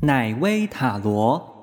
奶威塔罗。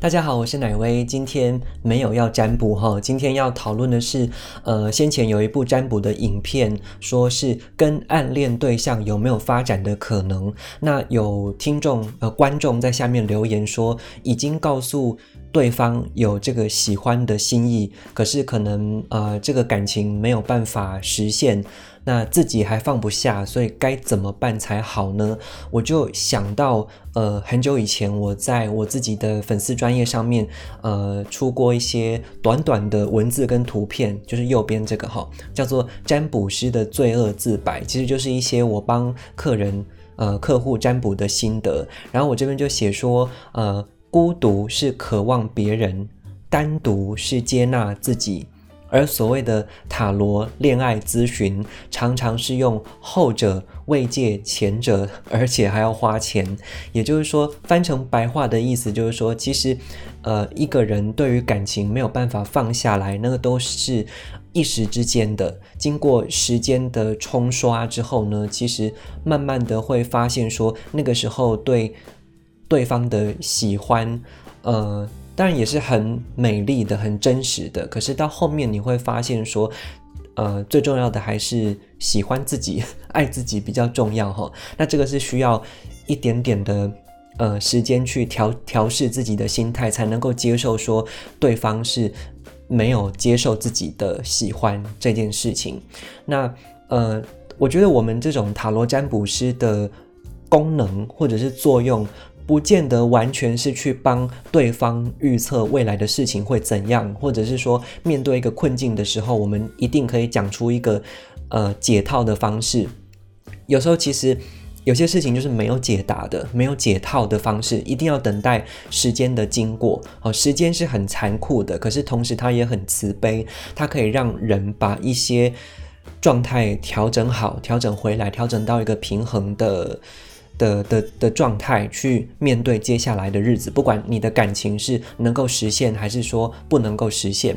大家好，我是奶威，今天没有要占卜哈，今天要讨论的是，呃，先前有一部占卜的影片，说是跟暗恋对象有没有发展的可能。那有听众呃观众在下面留言说，已经告诉对方有这个喜欢的心意，可是可能呃这个感情没有办法实现。那自己还放不下，所以该怎么办才好呢？我就想到，呃，很久以前我在我自己的粉丝专业上面，呃，出过一些短短的文字跟图片，就是右边这个哈，叫做占卜师的罪恶自白，其实就是一些我帮客人呃客户占卜的心得。然后我这边就写说，呃，孤独是渴望别人，单独是接纳自己。而所谓的塔罗恋爱咨询，常常是用后者慰藉前者，而且还要花钱。也就是说，翻成白话的意思就是说，其实，呃，一个人对于感情没有办法放下来，那个都是一时之间的。经过时间的冲刷之后呢，其实慢慢的会发现说，那个时候对对方的喜欢，呃。当然也是很美丽的、很真实的。可是到后面你会发现说，呃，最重要的还是喜欢自己、爱自己比较重要哈。那这个是需要一点点的呃时间去调调试自己的心态，才能够接受说对方是没有接受自己的喜欢这件事情。那呃，我觉得我们这种塔罗占卜师的功能或者是作用。不见得完全是去帮对方预测未来的事情会怎样，或者是说面对一个困境的时候，我们一定可以讲出一个呃解套的方式。有时候其实有些事情就是没有解答的，没有解套的方式，一定要等待时间的经过。哦，时间是很残酷的，可是同时它也很慈悲，它可以让人把一些状态调整好，调整回来，调整到一个平衡的。的的的状态去面对接下来的日子，不管你的感情是能够实现还是说不能够实现，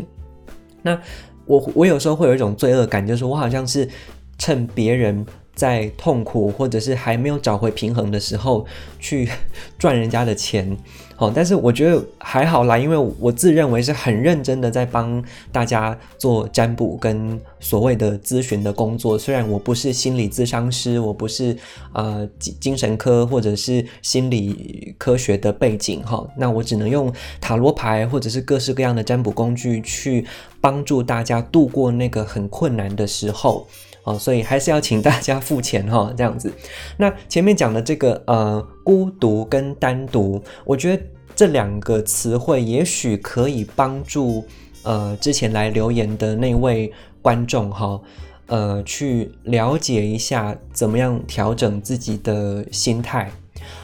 那我我有时候会有一种罪恶感，就是我好像是趁别人在痛苦或者是还没有找回平衡的时候去 赚人家的钱。好，但是我觉得还好啦，因为我自认为是很认真的在帮大家做占卜跟所谓的咨询的工作。虽然我不是心理咨商师，我不是呃精精神科或者是心理科学的背景哈，那我只能用塔罗牌或者是各式各样的占卜工具去帮助大家度过那个很困难的时候。哦，所以还是要请大家付钱哈，这样子。那前面讲的这个呃孤独跟单独，我觉得。这两个词汇也许可以帮助呃之前来留言的那位观众哈，呃去了解一下怎么样调整自己的心态。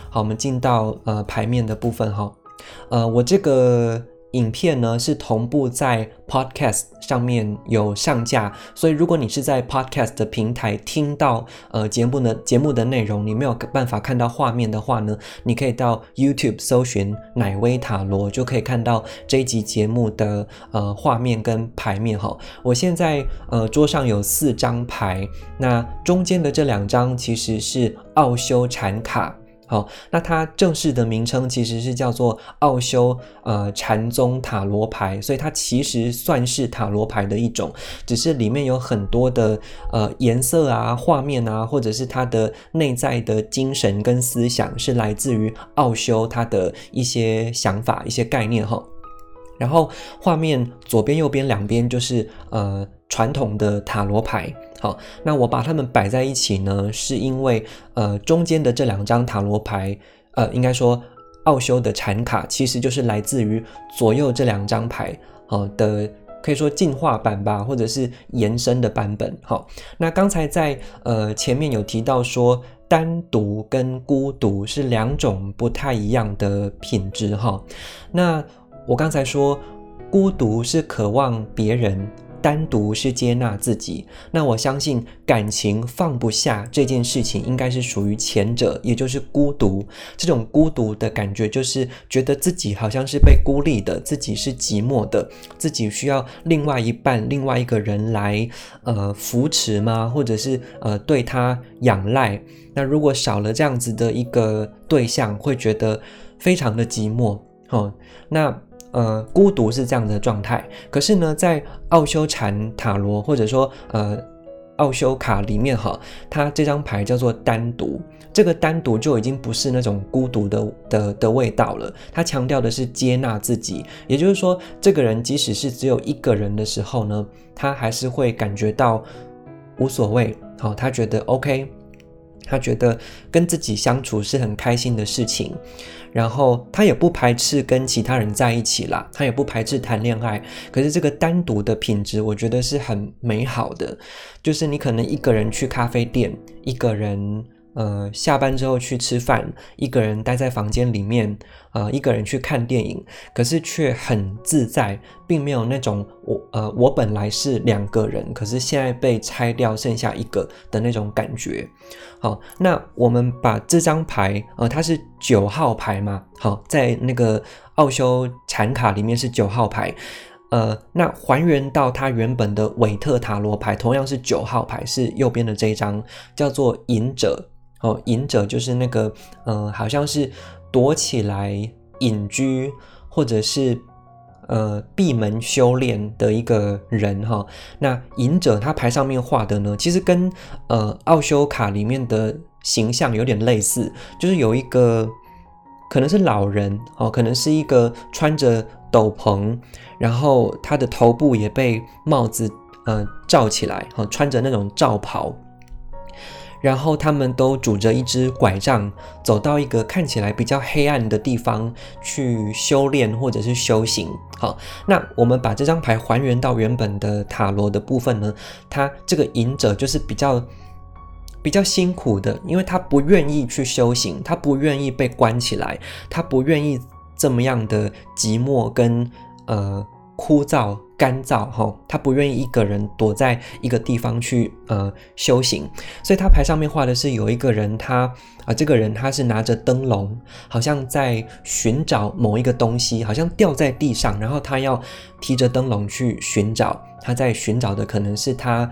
好，我们进到呃牌面的部分哈，呃我这个。影片呢是同步在 Podcast 上面有上架，所以如果你是在 Podcast 的平台听到呃节目的节目的内容，你没有办法看到画面的话呢，你可以到 YouTube 搜寻奶威塔罗，就可以看到这一集节目的呃画面跟牌面哈。我现在呃桌上有四张牌，那中间的这两张其实是奥修禅卡。好，那它正式的名称其实是叫做奥修呃禅宗塔罗牌，所以它其实算是塔罗牌的一种，只是里面有很多的呃颜色啊、画面啊，或者是它的内在的精神跟思想是来自于奥修它的一些想法、一些概念哈。然后画面左边、右边两边就是呃传统的塔罗牌。好，那我把它们摆在一起呢，是因为呃中间的这两张塔罗牌，呃应该说奥修的禅卡，其实就是来自于左右这两张牌，好的可以说进化版吧，或者是延伸的版本。好，那刚才在呃前面有提到说，单独跟孤独是两种不太一样的品质哈。那我刚才说孤独是渴望别人。单独是接纳自己。那我相信感情放不下这件事情，应该是属于前者，也就是孤独。这种孤独的感觉，就是觉得自己好像是被孤立的，自己是寂寞的，自己需要另外一半、另外一个人来呃扶持吗？或者是呃对他仰赖？那如果少了这样子的一个对象，会觉得非常的寂寞。哦，那。呃，孤独是这样的状态。可是呢，在奥修禅塔罗或者说呃奥修卡里面哈，它这张牌叫做单独。这个单独就已经不是那种孤独的的的味道了。它强调的是接纳自己，也就是说，这个人即使是只有一个人的时候呢，他还是会感觉到无所谓。好，他觉得 OK。他觉得跟自己相处是很开心的事情，然后他也不排斥跟其他人在一起啦，他也不排斥谈恋爱。可是这个单独的品质，我觉得是很美好的，就是你可能一个人去咖啡店，一个人。呃，下班之后去吃饭，一个人待在房间里面，呃，一个人去看电影，可是却很自在，并没有那种我呃，我本来是两个人，可是现在被拆掉剩下一个的那种感觉。好，那我们把这张牌，呃，它是九号牌嘛？好，在那个奥修禅卡里面是九号牌，呃，那还原到它原本的韦特塔罗牌，同样是九号牌，是右边的这一张，叫做隐者。哦，隐者就是那个，嗯，好像是躲起来隐居，或者是呃闭门修炼的一个人哈。那隐者他牌上面画的呢，其实跟呃奥修卡里面的形象有点类似，就是有一个可能是老人哦，可能是一个穿着斗篷，然后他的头部也被帽子呃罩起来，哦，穿着那种罩袍。然后他们都拄着一只拐杖，走到一个看起来比较黑暗的地方去修炼或者是修行。好，那我们把这张牌还原到原本的塔罗的部分呢？他这个隐者就是比较比较辛苦的，因为他不愿意去修行，他不愿意被关起来，他不愿意这么样的寂寞跟呃。枯燥、干燥，哈，他不愿意一个人躲在一个地方去呃修行，所以他牌上面画的是有一个人，他啊，这个人他是拿着灯笼，好像在寻找某一个东西，好像掉在地上，然后他要提着灯笼去寻找，他在寻找的可能是他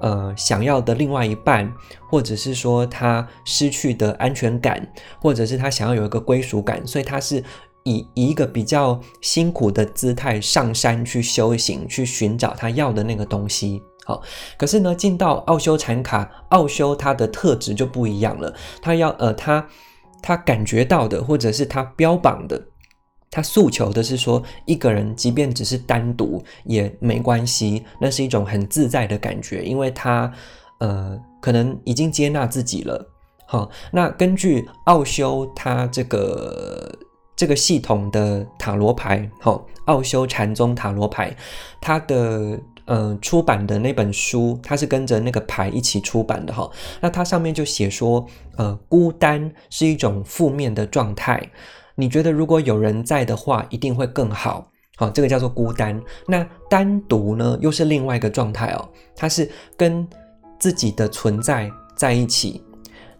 呃想要的另外一半，或者是说他失去的安全感，或者是他想要有一个归属感，所以他是。以一个比较辛苦的姿态上山去修行，去寻找他要的那个东西。好，可是呢，进到奥修禅卡，奥修它的特质就不一样了。他要呃，他他感觉到的，或者是他标榜的，他诉求的是说，一个人即便只是单独也没关系，那是一种很自在的感觉，因为他呃，可能已经接纳自己了。好，那根据奥修他这个。这个系统的塔罗牌，哈，奥修禅宗塔罗牌，它的呃出版的那本书，它是跟着那个牌一起出版的，哈。那它上面就写说，呃，孤单是一种负面的状态。你觉得如果有人在的话，一定会更好，好，这个叫做孤单。那单独呢，又是另外一个状态哦，它是跟自己的存在在一起。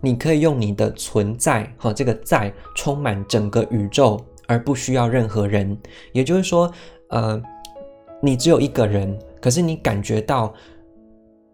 你可以用你的存在，哈，这个在充满整个宇宙，而不需要任何人。也就是说，呃，你只有一个人，可是你感觉到，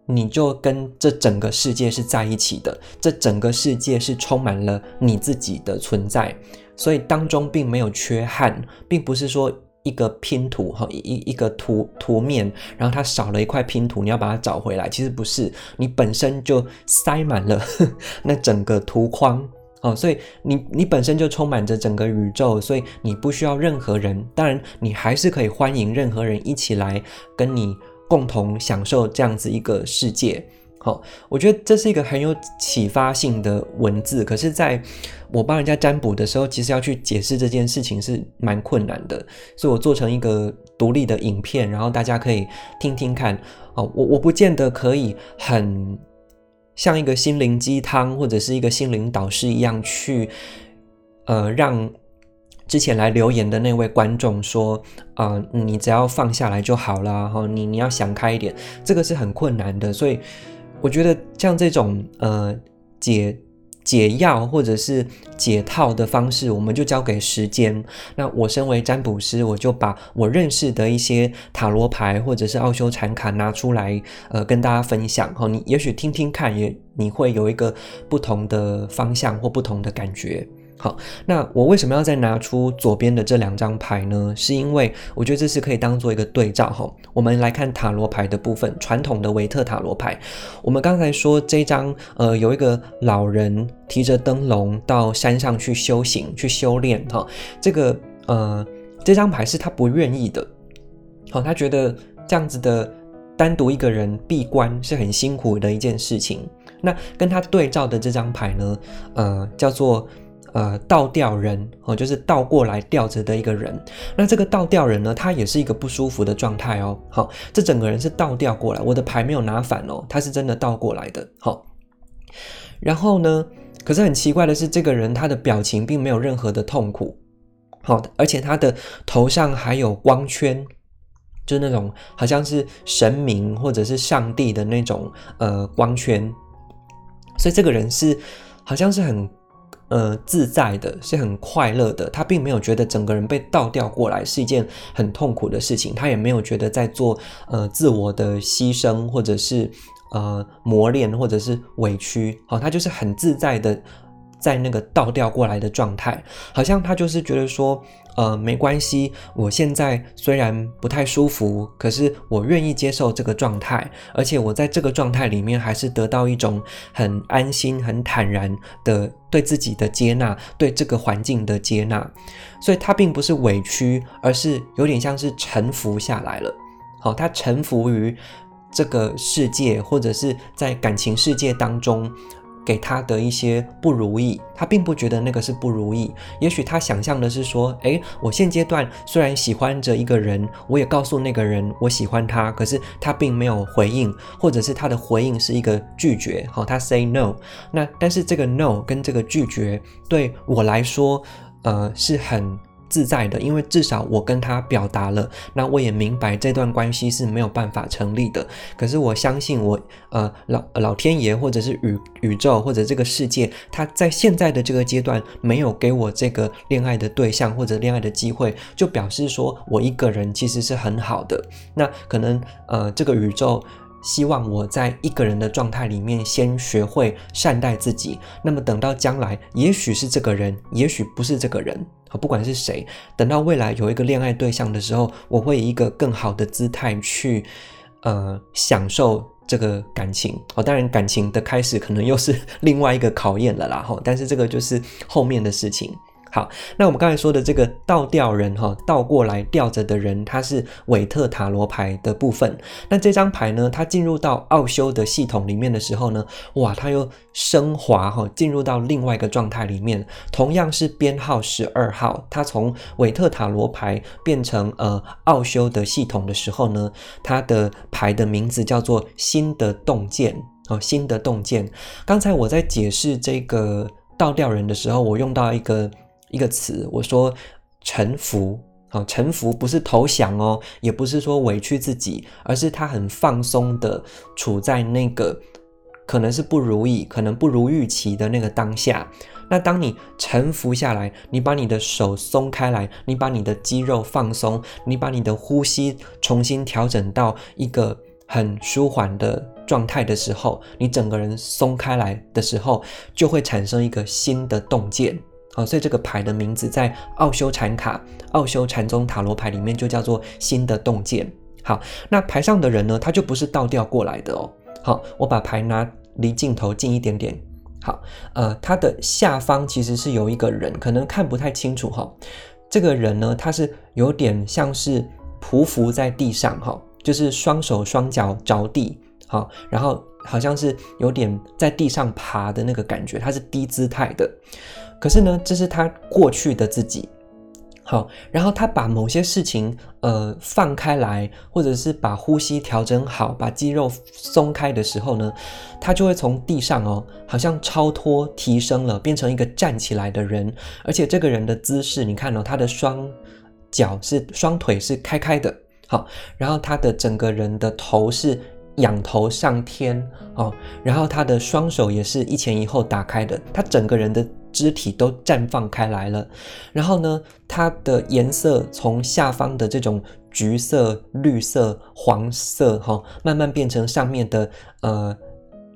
你就跟这整个世界是在一起的，这整个世界是充满了你自己的存在，所以当中并没有缺憾，并不是说。一个拼图哈，一一个图图面，然后它少了一块拼图，你要把它找回来。其实不是，你本身就塞满了 那整个图框哦，所以你你本身就充满着整个宇宙，所以你不需要任何人。当然，你还是可以欢迎任何人一起来跟你共同享受这样子一个世界。好，我觉得这是一个很有启发性的文字。可是，在我帮人家占卜的时候，其实要去解释这件事情是蛮困难的，所以我做成一个独立的影片，然后大家可以听听看。哦，我我不见得可以很像一个心灵鸡汤或者是一个心灵导师一样去，呃，让。之前来留言的那位观众说，啊，你只要放下来就好了，哈，你你要想开一点，这个是很困难的，所以我觉得像这种呃解解药或者是解套的方式，我们就交给时间。那我身为占卜师，我就把我认识的一些塔罗牌或者是奥修禅卡拿出来，呃，跟大家分享，哈，你也许听听看，也你会有一个不同的方向或不同的感觉。好，那我为什么要再拿出左边的这两张牌呢？是因为我觉得这是可以当做一个对照哈。我们来看塔罗牌的部分，传统的维特塔罗牌。我们刚才说这张，呃，有一个老人提着灯笼到山上去修行、去修炼哈。这个，呃，这张牌是他不愿意的。好，他觉得这样子的单独一个人闭关是很辛苦的一件事情。那跟他对照的这张牌呢，呃，叫做。呃，倒吊人哦，就是倒过来吊着的一个人。那这个倒吊人呢，他也是一个不舒服的状态哦。好，这整个人是倒吊过来，我的牌没有拿反哦，他是真的倒过来的。好，然后呢，可是很奇怪的是，这个人他的表情并没有任何的痛苦。好，而且他的头上还有光圈，就是那种好像是神明或者是上帝的那种呃光圈。所以这个人是好像是很。呃，自在的是很快乐的，他并没有觉得整个人被倒掉过来是一件很痛苦的事情，他也没有觉得在做呃自我的牺牲或者是呃磨练或者是委屈，好，他就是很自在的。在那个倒吊过来的状态，好像他就是觉得说，呃，没关系，我现在虽然不太舒服，可是我愿意接受这个状态，而且我在这个状态里面还是得到一种很安心、很坦然的对自己的接纳，对这个环境的接纳，所以他并不是委屈，而是有点像是臣服下来了。好，他臣服于这个世界，或者是在感情世界当中。给他的一些不如意，他并不觉得那个是不如意。也许他想象的是说，诶，我现阶段虽然喜欢着一个人，我也告诉那个人我喜欢他，可是他并没有回应，或者是他的回应是一个拒绝，好，他 say no。那但是这个 no 跟这个拒绝对我来说，呃，是很。自在的，因为至少我跟他表达了，那我也明白这段关系是没有办法成立的。可是我相信我，呃，老老天爷或者是宇宇宙或者这个世界，他在现在的这个阶段没有给我这个恋爱的对象或者恋爱的机会，就表示说我一个人其实是很好的。那可能呃，这个宇宙。希望我在一个人的状态里面先学会善待自己，那么等到将来，也许是这个人，也许不是这个人，不管是谁，等到未来有一个恋爱对象的时候，我会以一个更好的姿态去，呃，享受这个感情。哦，当然，感情的开始可能又是另外一个考验了啦，哈，但是这个就是后面的事情。好，那我们刚才说的这个倒吊人哈，倒过来吊着的人，他是韦特塔罗牌的部分。那这张牌呢，它进入到奥修的系统里面的时候呢，哇，它又升华哈，进入到另外一个状态里面。同样是编号十二号，它从韦特塔罗牌变成呃奥修的系统的时候呢，它的牌的名字叫做新的洞见哦，新的洞见。刚才我在解释这个倒吊人的时候，我用到一个。一个词，我说臣服，啊，臣服不是投降哦，也不是说委屈自己，而是他很放松的处在那个可能是不如意，可能不如预期的那个当下。那当你臣服下来，你把你的手松开来，你把你的肌肉放松，你把你的呼吸重新调整到一个很舒缓的状态的时候，你整个人松开来的时候，就会产生一个新的洞见。好，所以这个牌的名字在奥修禅卡、奥修禅宗塔罗牌里面就叫做新的洞见。好，那牌上的人呢，他就不是倒吊过来的哦。好，我把牌拿离镜头近一点点。好，呃，他的下方其实是有一个人，可能看不太清楚哈。这个人呢，他是有点像是匍匐在地上哈，就是双手双脚着地，好，然后好像是有点在地上爬的那个感觉，他是低姿态的。可是呢，这是他过去的自己，好，然后他把某些事情呃放开来，或者是把呼吸调整好，把肌肉松开的时候呢，他就会从地上哦，好像超脱提升了，变成一个站起来的人，而且这个人的姿势，你看哦，他的双脚是双腿是开开的，好，然后他的整个人的头是仰头上天哦，然后他的双手也是一前一后打开的，他整个人的。肢体都绽放开来了，然后呢，它的颜色从下方的这种橘色、绿色、黄色，哈，慢慢变成上面的呃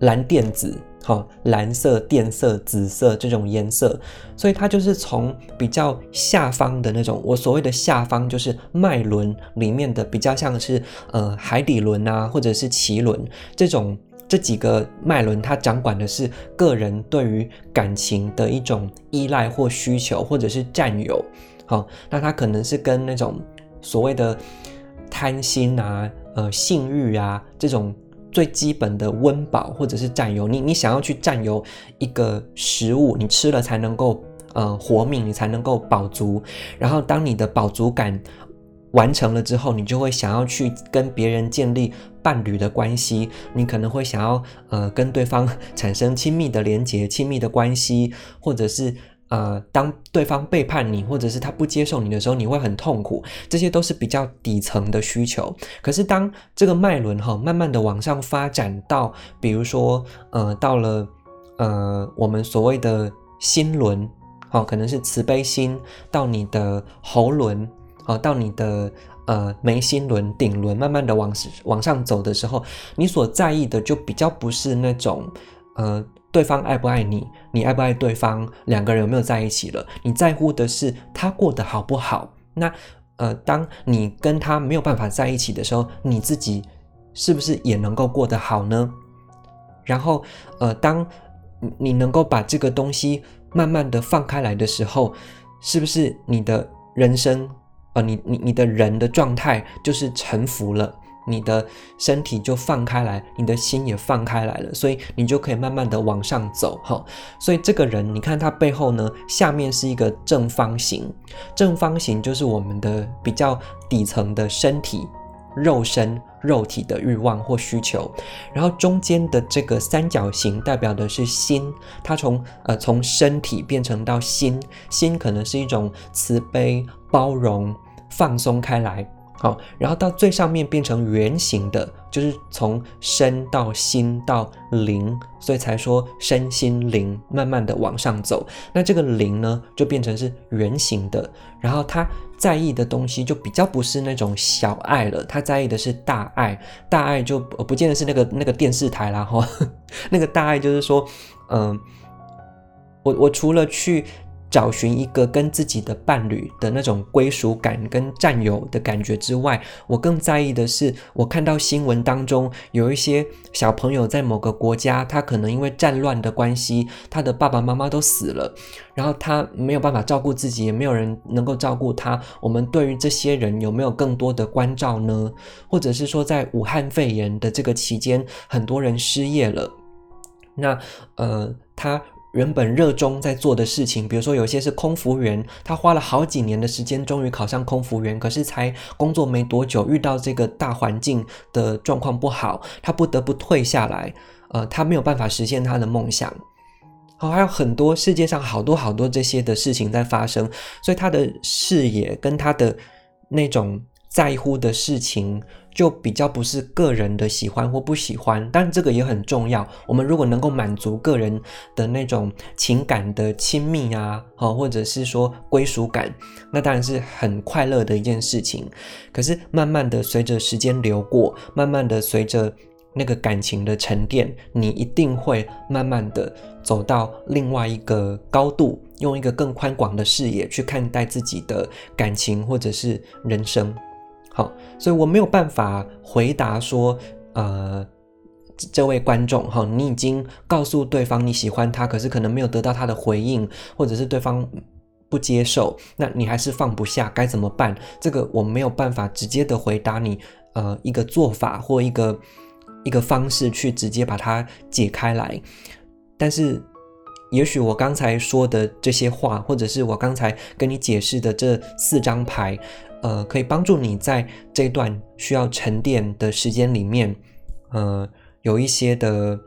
蓝靛紫，哈，蓝色、靛色、紫色这种颜色，所以它就是从比较下方的那种，我所谓的下方就是脉轮里面的比较像是呃海底轮啊，或者是脐轮这种。这几个脉轮，它掌管的是个人对于感情的一种依赖或需求，或者是占有。好，那它可能是跟那种所谓的贪心啊、呃性欲啊这种最基本的温饱或者是占有。你你想要去占有一个食物，你吃了才能够呃活命，你才能够饱足。然后当你的饱足感完成了之后，你就会想要去跟别人建立伴侣的关系，你可能会想要呃跟对方 产生亲密的连结、亲密的关系，或者是呃当对方背叛你，或者是他不接受你的时候，你会很痛苦，这些都是比较底层的需求。可是当这个脉轮哈慢慢的往上发展到，比如说呃到了呃我们所谓的心轮，好可能是慈悲心到你的喉轮。哦，到你的呃眉心轮、顶轮，慢慢的往往上走的时候，你所在意的就比较不是那种呃对方爱不爱你，你爱不爱对方，两个人有没有在一起了？你在乎的是他过得好不好？那呃，当你跟他没有办法在一起的时候，你自己是不是也能够过得好呢？然后呃，当你能够把这个东西慢慢的放开来的时候，是不是你的人生？呃，你你你的人的状态就是臣服了，你的身体就放开来，你的心也放开来了，所以你就可以慢慢的往上走哈。所以这个人，你看他背后呢，下面是一个正方形，正方形就是我们的比较底层的身体。肉身、肉体的欲望或需求，然后中间的这个三角形代表的是心，它从呃从身体变成到心，心可能是一种慈悲、包容、放松开来。好，然后到最上面变成圆形的，就是从身到心到灵，所以才说身心灵慢慢的往上走。那这个灵呢，就变成是圆形的，然后他在意的东西就比较不是那种小爱了，他在意的是大爱。大爱就不见得是那个那个电视台啦哈，那个大爱就是说，嗯，我我除了去。找寻一个跟自己的伴侣的那种归属感跟占有的感觉之外，我更在意的是，我看到新闻当中有一些小朋友在某个国家，他可能因为战乱的关系，他的爸爸妈妈都死了，然后他没有办法照顾自己，也没有人能够照顾他。我们对于这些人有没有更多的关照呢？或者是说，在武汉肺炎的这个期间，很多人失业了，那呃，他。原本热衷在做的事情，比如说有些是空服员，他花了好几年的时间，终于考上空服员，可是才工作没多久，遇到这个大环境的状况不好，他不得不退下来，呃，他没有办法实现他的梦想。好，还有很多世界上好多好多这些的事情在发生，所以他的视野跟他的那种在乎的事情。就比较不是个人的喜欢或不喜欢，但这个也很重要。我们如果能够满足个人的那种情感的亲密啊，好，或者是说归属感，那当然是很快乐的一件事情。可是慢慢的随着时间流过，慢慢的随着那个感情的沉淀，你一定会慢慢的走到另外一个高度，用一个更宽广的视野去看待自己的感情或者是人生。好，所以我没有办法回答说，呃，这位观众哈，你已经告诉对方你喜欢他，可是可能没有得到他的回应，或者是对方不接受，那你还是放不下，该怎么办？这个我没有办法直接的回答你，呃，一个做法或一个一个方式去直接把它解开来，但是也许我刚才说的这些话，或者是我刚才跟你解释的这四张牌，呃，可以帮助你在这段需要沉淀的时间里面，呃，有一些的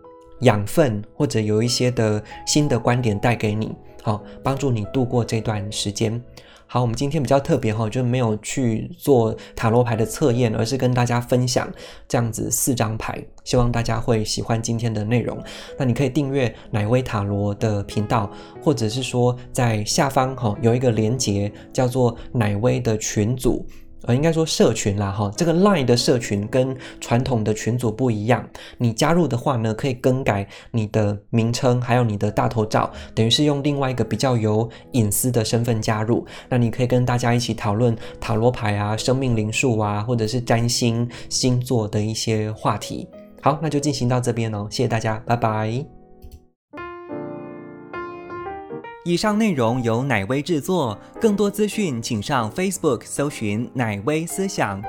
养分，或者有一些的新的观点带给你，好，帮助你度过这段时间。好，我们今天比较特别哈，就没有去做塔罗牌的测验，而是跟大家分享这样子四张牌，希望大家会喜欢今天的内容。那你可以订阅奶威塔罗的频道，或者是说在下方哈有一个连接，叫做奶威的群组。呃，应该说社群啦，哈，这个 Line 的社群跟传统的群组不一样。你加入的话呢，可以更改你的名称，还有你的大头照，等于是用另外一个比较有隐私的身份加入。那你可以跟大家一起讨论塔罗牌啊、生命灵数啊，或者是占星星座的一些话题。好，那就进行到这边哦，谢谢大家，拜拜。以上内容由奶威制作，更多资讯请上 Facebook 搜寻“奶威思想”。